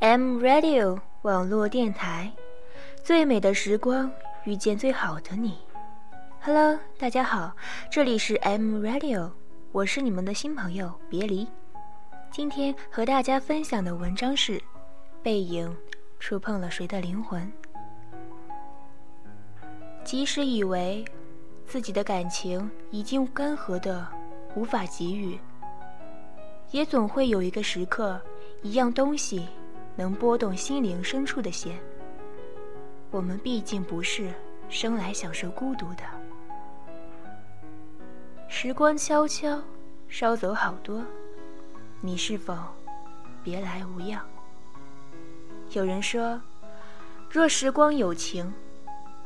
M Radio 网络电台，最美的时光遇见最好的你。Hello，大家好，这里是 M Radio，我是你们的新朋友别离。今天和大家分享的文章是《背影触碰了谁的灵魂》。即使以为自己的感情已经干涸的无法给予，也总会有一个时刻，一样东西。能拨动心灵深处的弦。我们毕竟不是生来享受孤独的。时光悄悄捎走好多，你是否别来无恙？有人说，若时光有情，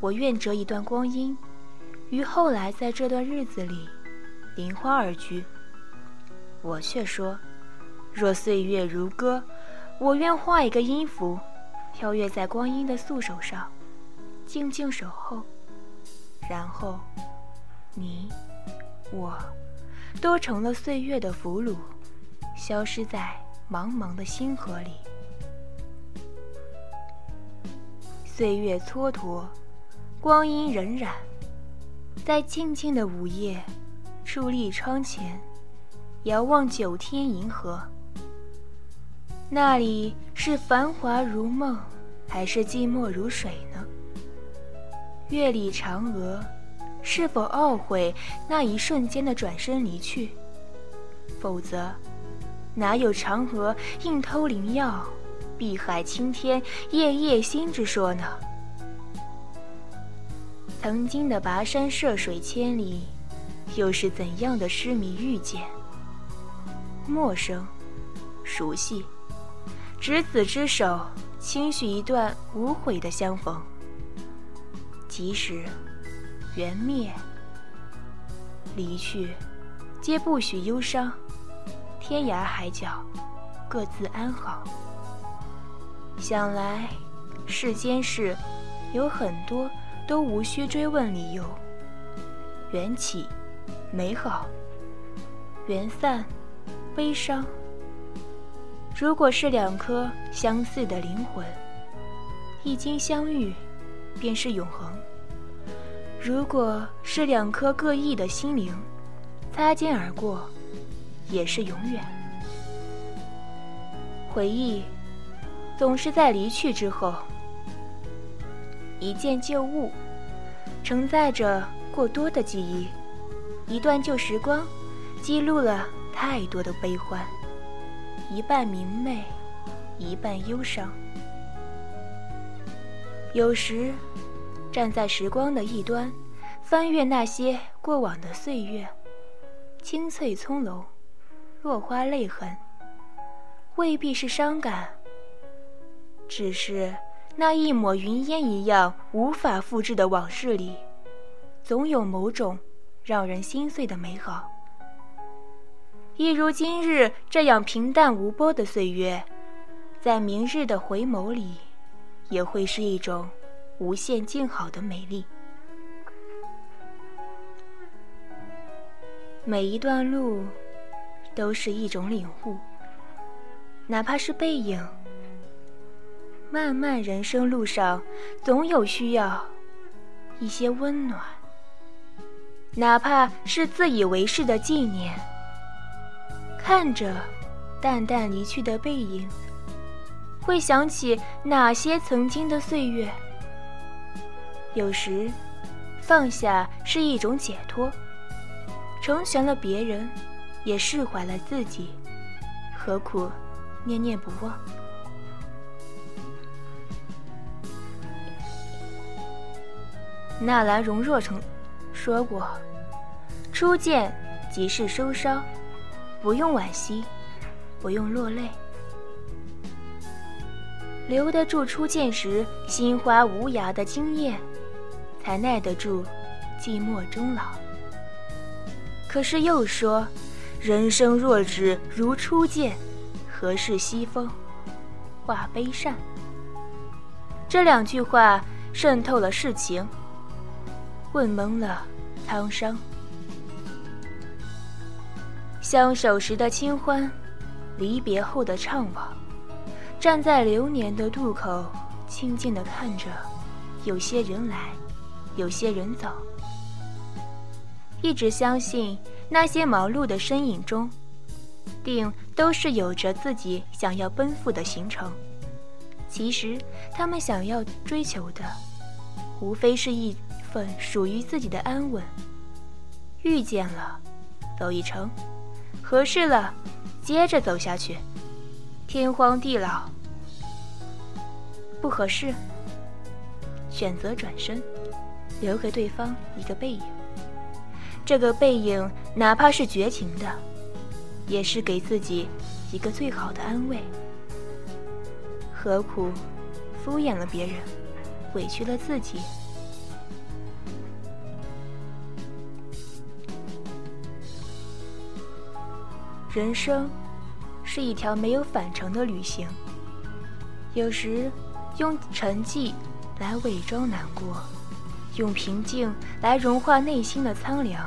我愿折一段光阴，于后来在这段日子里临花而居。我却说，若岁月如歌。我愿画一个音符，跳跃在光阴的素手上，静静守候，然后，你，我，都成了岁月的俘虏，消失在茫茫的星河里。岁月蹉跎，光阴荏苒，在静静的午夜，伫立窗前，遥望九天银河。那里是繁华如梦，还是寂寞如水呢？月里嫦娥，是否懊悔那一瞬间的转身离去？否则，哪有嫦娥硬偷灵药，碧海青天夜夜心之说呢？曾经的跋山涉水千里，又是怎样的痴迷遇见？陌生，熟悉。执子之手，轻许一段无悔的相逢。即使缘灭，离去，皆不许忧伤。天涯海角，各自安好。想来世间事有很多都无需追问理由。缘起，美好；缘散，悲伤。如果是两颗相似的灵魂，一经相遇，便是永恒；如果是两颗各异的心灵，擦肩而过，也是永远。回忆，总是在离去之后，一件旧物，承载着过多的记忆；一段旧时光，记录了太多的悲欢。一半明媚，一半忧伤。有时，站在时光的一端，翻阅那些过往的岁月，青翠葱茏，落花泪痕，未必是伤感，只是那一抹云烟一样无法复制的往事里，总有某种让人心碎的美好。一如今日这样平淡无波的岁月，在明日的回眸里，也会是一种无限静好的美丽。每一段路，都是一种领悟，哪怕是背影。漫漫人生路上，总有需要一些温暖，哪怕是自以为是的纪念。看着淡淡离去的背影，会想起哪些曾经的岁月？有时，放下是一种解脱，成全了别人，也释怀了自己，何苦念念不忘？纳兰容若曾说过：“初见即是收梢。”不用惋惜，不用落泪，留得住初见时心花无涯的惊艳，才耐得住寂寞终老。可是又说，人生若只如初见，何事西风化悲扇？这两句话渗透了世情，问懵了沧桑。相守时的清欢，离别后的怅惘，站在流年的渡口，静静地看着，有些人来，有些人走。一直相信那些忙碌的身影中，定都是有着自己想要奔赴的行程。其实他们想要追求的，无非是一份属于自己的安稳。遇见了，走一程；合适了，接着走下去。天荒地老，不合适，选择转身，留给对方一个背影。这个背影，哪怕是绝情的，也是给自己一个最好的安慰。何苦敷衍了别人，委屈了自己？人生。是一条没有返程的旅行。有时，用沉寂来伪装难过，用平静来融化内心的苍凉。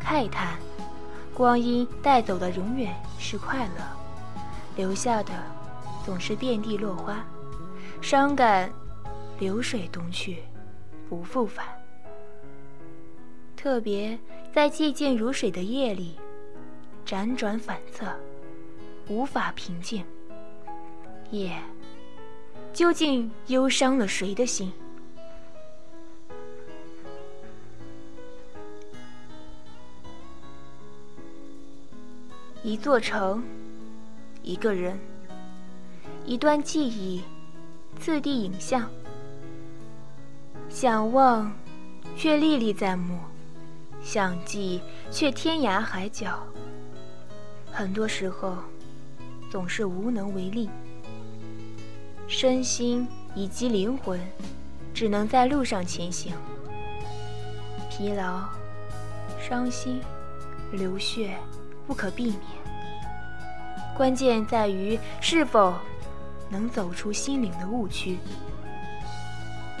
慨叹，光阴带走的永远是快乐，留下的总是遍地落花。伤感，流水东去，不复返。特别在寂静如水的夜里。辗转反侧，无法平静。夜，究竟忧伤了谁的心？一座城，一个人，一段记忆，次第影像。想忘，却历历在目；想记，却天涯海角。很多时候，总是无能为力。身心以及灵魂，只能在路上前行。疲劳、伤心、流血，不可避免。关键在于是否能走出心灵的误区，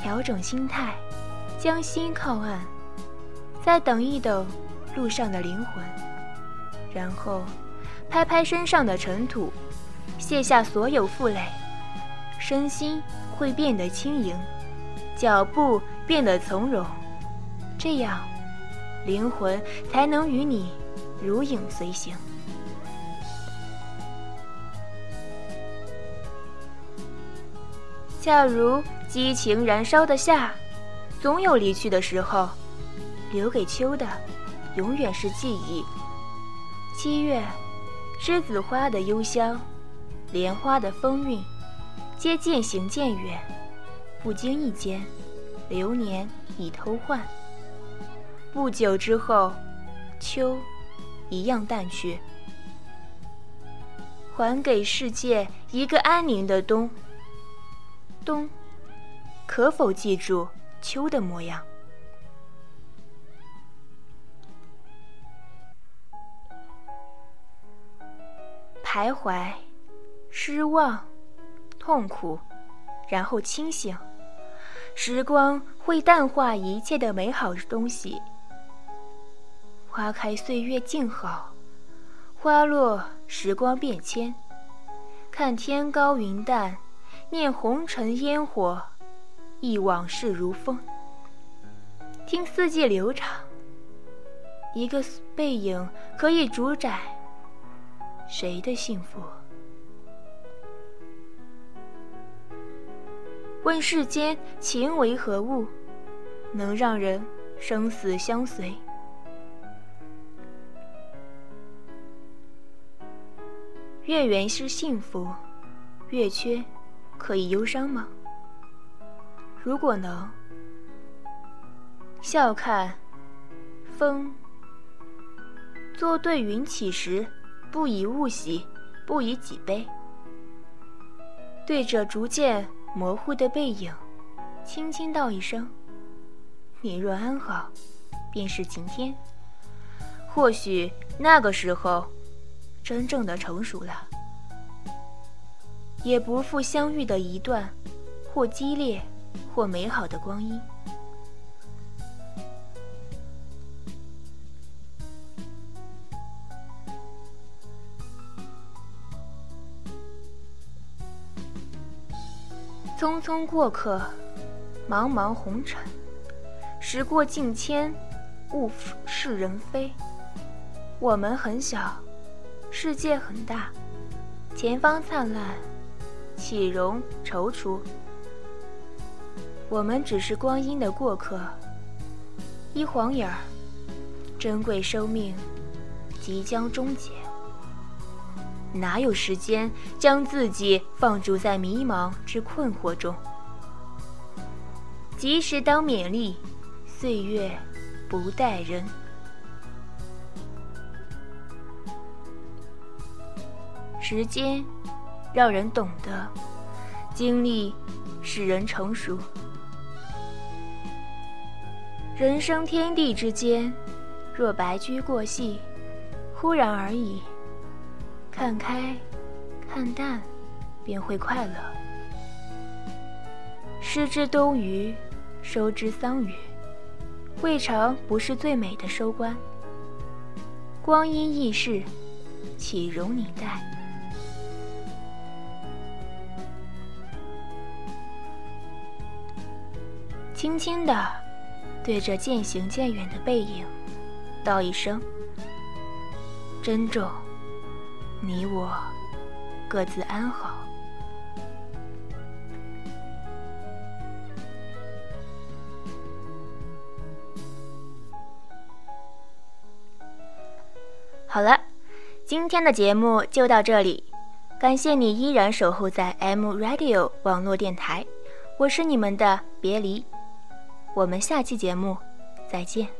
调整心态，将心靠岸，再等一等路上的灵魂，然后。拍拍身上的尘土，卸下所有负累，身心会变得轻盈，脚步变得从容，这样，灵魂才能与你如影随形。恰如激情燃烧的夏，总有离去的时候，留给秋的，永远是记忆。七月。栀子花的幽香，莲花的风韵，皆渐行渐远。不经意间，流年已偷换。不久之后，秋一样淡去。还给世界一个安宁的冬。冬，可否记住秋的模样？徘徊，失望，痛苦，然后清醒。时光会淡化一切的美好东西。花开，岁月静好；花落，时光变迁。看天高云淡，念红尘烟火，忆往事如风。听四季流长，一个背影可以主宰。谁的幸福？问世间情为何物，能让人生死相随？月圆是幸福，月缺可以忧伤吗？如果能，笑看风，作对云起时。不以物喜，不以己悲。对着逐渐模糊的背影，轻轻道一声：“你若安好，便是晴天。”或许那个时候，真正的成熟了，也不负相遇的一段，或激烈，或美好的光阴。匆匆过客，茫茫红尘，时过境迁，物是人非。我们很小，世界很大，前方灿烂，岂容踌躇？我们只是光阴的过客，一晃眼儿，珍贵生命即将终结。哪有时间将自己放逐在迷茫之困惑中？及时当勉励，岁月不待人。时间让人懂得，经历使人成熟。人生天地之间，若白驹过隙，忽然而已。看开，看淡，便会快乐。失之东隅，收之桑榆，未尝不是最美的收官。光阴易逝，岂容你待？轻轻的对着渐行渐远的背影，道一声：“珍重。”你我各自安好。好了，今天的节目就到这里，感谢你依然守候在 M Radio 网络电台，我是你们的别离，我们下期节目再见。